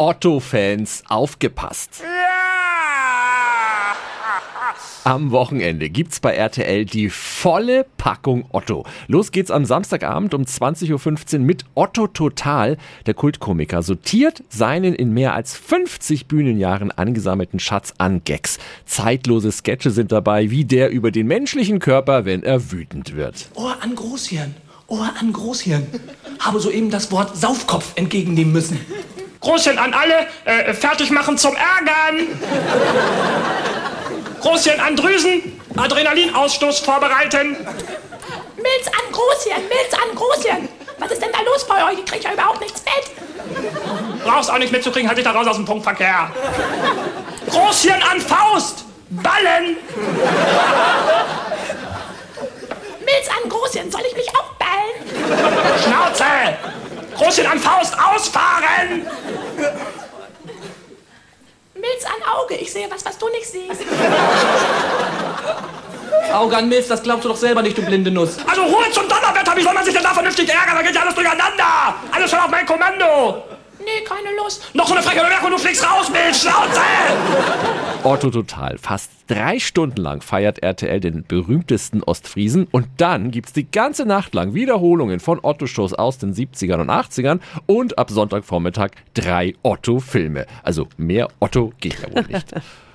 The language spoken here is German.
Otto-Fans aufgepasst. Am Wochenende gibt's bei RTL die volle Packung Otto. Los geht's am Samstagabend um 20.15 Uhr mit Otto Total. Der Kultkomiker sortiert seinen in mehr als 50 Bühnenjahren angesammelten Schatz an Gags. Zeitlose Sketche sind dabei, wie der über den menschlichen Körper, wenn er wütend wird. Ohr an Großhirn, Ohr an Großhirn. Habe soeben das Wort Saufkopf entgegennehmen müssen. Großhirn an alle, äh, fertig machen zum Ärgern. Großhirn an Drüsen, Adrenalinausstoß vorbereiten. Milz an Großhirn, Milz an Großhirn. Was ist denn da los bei euch? Ich krieg ja überhaupt nichts mit. Brauchst auch nichts mitzukriegen, halt dich da raus aus dem Punktverkehr. Großhirn an Faust, Ballen. Milz an Großhirn, soll ich mich auch ballen? Schnauze! Großhirn an Faust, ausfahren! Milz an Auge, ich sehe was, was du nicht siehst. Auge an Milz, das glaubst du doch selber nicht, du blinde Nuss. Also Ruhe zum Donnerwetter, wie soll man sich denn da vernünftig ärgern? Da geht ja alles durcheinander! Alles schon auf mein Kommando! Nee, keine Lust. Noch so eine freche Bemerkung, du fliegst raus, Milz, Schnauze! Otto Total. Fast drei Stunden lang feiert RTL den berühmtesten Ostfriesen und dann gibt's die ganze Nacht lang Wiederholungen von Otto-Shows aus den 70ern und 80ern und ab Sonntagvormittag drei Otto-Filme. Also mehr Otto geht ja wohl nicht.